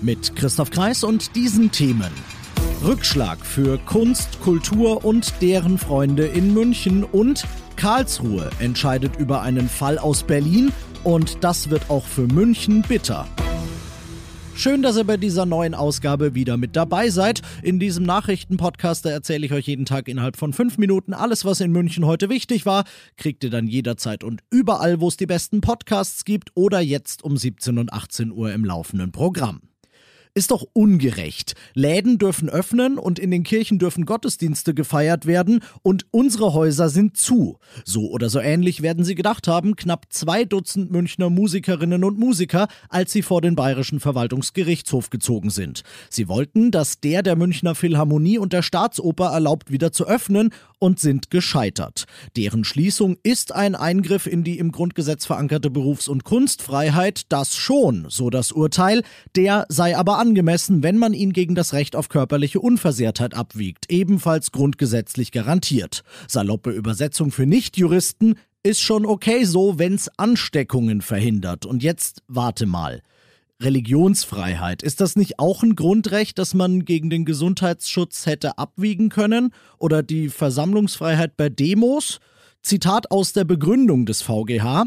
Mit Christoph Kreis und diesen Themen. Rückschlag für Kunst, Kultur und deren Freunde in München und Karlsruhe entscheidet über einen Fall aus Berlin und das wird auch für München bitter. Schön, dass ihr bei dieser neuen Ausgabe wieder mit dabei seid. In diesem Nachrichtenpodcast erzähle ich euch jeden Tag innerhalb von fünf Minuten alles, was in München heute wichtig war. Kriegt ihr dann jederzeit und überall, wo es die besten Podcasts gibt oder jetzt um 17 und 18 Uhr im laufenden Programm. Ist doch ungerecht. Läden dürfen öffnen und in den Kirchen dürfen Gottesdienste gefeiert werden und unsere Häuser sind zu. So oder so ähnlich werden sie gedacht haben, knapp zwei Dutzend Münchner Musikerinnen und Musiker, als sie vor den Bayerischen Verwaltungsgerichtshof gezogen sind. Sie wollten, dass der der Münchner Philharmonie und der Staatsoper erlaubt, wieder zu öffnen und sind gescheitert. Deren Schließung ist ein Eingriff in die im Grundgesetz verankerte Berufs- und Kunstfreiheit, das schon, so das Urteil, der sei aber angemessen, wenn man ihn gegen das Recht auf körperliche Unversehrtheit abwiegt, ebenfalls grundgesetzlich garantiert. Saloppe Übersetzung für Nichtjuristen ist schon okay so, wenn's Ansteckungen verhindert. Und jetzt warte mal. Religionsfreiheit. Ist das nicht auch ein Grundrecht, das man gegen den Gesundheitsschutz hätte abwiegen können? Oder die Versammlungsfreiheit bei Demos? Zitat aus der Begründung des VGH.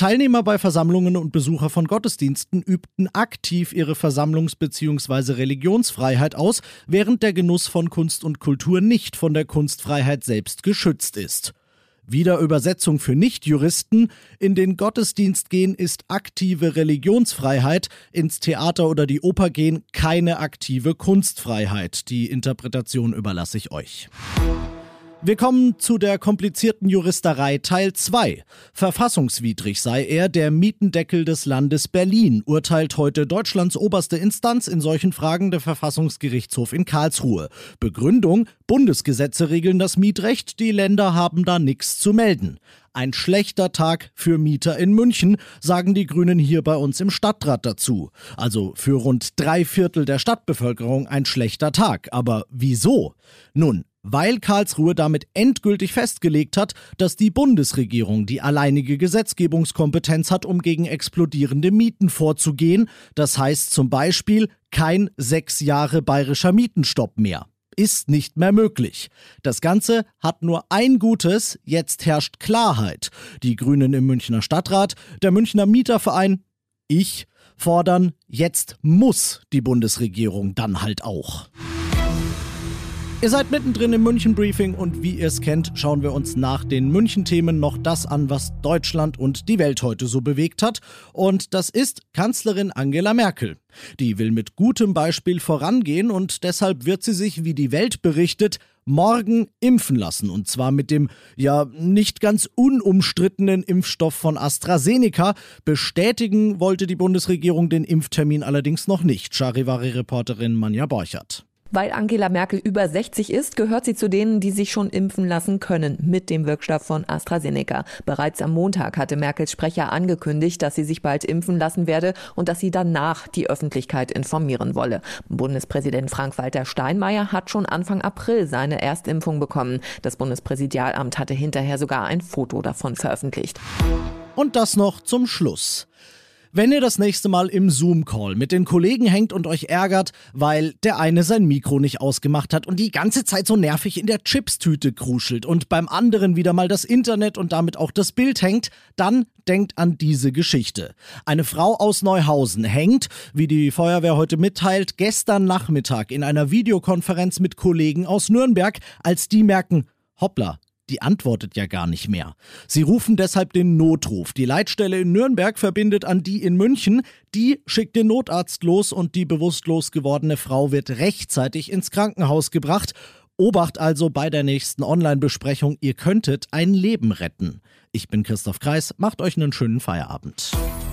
Teilnehmer bei Versammlungen und Besucher von Gottesdiensten übten aktiv ihre Versammlungs- bzw. Religionsfreiheit aus, während der Genuss von Kunst und Kultur nicht von der Kunstfreiheit selbst geschützt ist. Wieder Übersetzung für Nichtjuristen. In den Gottesdienst gehen ist aktive Religionsfreiheit, ins Theater oder die Oper gehen keine aktive Kunstfreiheit. Die Interpretation überlasse ich euch. Wir kommen zu der komplizierten Juristerei Teil 2. Verfassungswidrig sei er, der Mietendeckel des Landes Berlin, urteilt heute Deutschlands oberste Instanz in solchen Fragen der Verfassungsgerichtshof in Karlsruhe. Begründung, Bundesgesetze regeln das Mietrecht, die Länder haben da nichts zu melden. Ein schlechter Tag für Mieter in München, sagen die Grünen hier bei uns im Stadtrat dazu. Also für rund drei Viertel der Stadtbevölkerung ein schlechter Tag. Aber wieso? Nun, weil Karlsruhe damit endgültig festgelegt hat, dass die Bundesregierung die alleinige Gesetzgebungskompetenz hat, um gegen explodierende Mieten vorzugehen. Das heißt zum Beispiel kein sechs Jahre bayerischer Mietenstopp mehr. Ist nicht mehr möglich. Das Ganze hat nur ein Gutes, jetzt herrscht Klarheit. Die Grünen im Münchner Stadtrat, der Münchner Mieterverein, ich fordern, jetzt muss die Bundesregierung dann halt auch. Ihr seid mittendrin im München-Briefing und wie ihr es kennt, schauen wir uns nach den München-Themen noch das an, was Deutschland und die Welt heute so bewegt hat. Und das ist Kanzlerin Angela Merkel. Die will mit gutem Beispiel vorangehen und deshalb wird sie sich, wie die Welt berichtet, morgen impfen lassen. Und zwar mit dem ja nicht ganz unumstrittenen Impfstoff von AstraZeneca. Bestätigen wollte die Bundesregierung den Impftermin allerdings noch nicht. Charivari-Reporterin Manja Borchert. Weil Angela Merkel über 60 ist, gehört sie zu denen, die sich schon impfen lassen können mit dem Wirkstoff von AstraZeneca. Bereits am Montag hatte Merkels Sprecher angekündigt, dass sie sich bald impfen lassen werde und dass sie danach die Öffentlichkeit informieren wolle. Bundespräsident Frank-Walter Steinmeier hat schon Anfang April seine Erstimpfung bekommen. Das Bundespräsidialamt hatte hinterher sogar ein Foto davon veröffentlicht. Und das noch zum Schluss. Wenn ihr das nächste Mal im Zoom-Call mit den Kollegen hängt und euch ärgert, weil der eine sein Mikro nicht ausgemacht hat und die ganze Zeit so nervig in der Chipstüte kruschelt und beim anderen wieder mal das Internet und damit auch das Bild hängt, dann denkt an diese Geschichte. Eine Frau aus Neuhausen hängt, wie die Feuerwehr heute mitteilt, gestern Nachmittag in einer Videokonferenz mit Kollegen aus Nürnberg, als die merken, hoppla, die antwortet ja gar nicht mehr. Sie rufen deshalb den Notruf. Die Leitstelle in Nürnberg verbindet an die in München. Die schickt den Notarzt los und die bewusstlos gewordene Frau wird rechtzeitig ins Krankenhaus gebracht. Obacht also bei der nächsten Online-Besprechung, ihr könntet ein Leben retten. Ich bin Christoph Kreis, macht euch einen schönen Feierabend.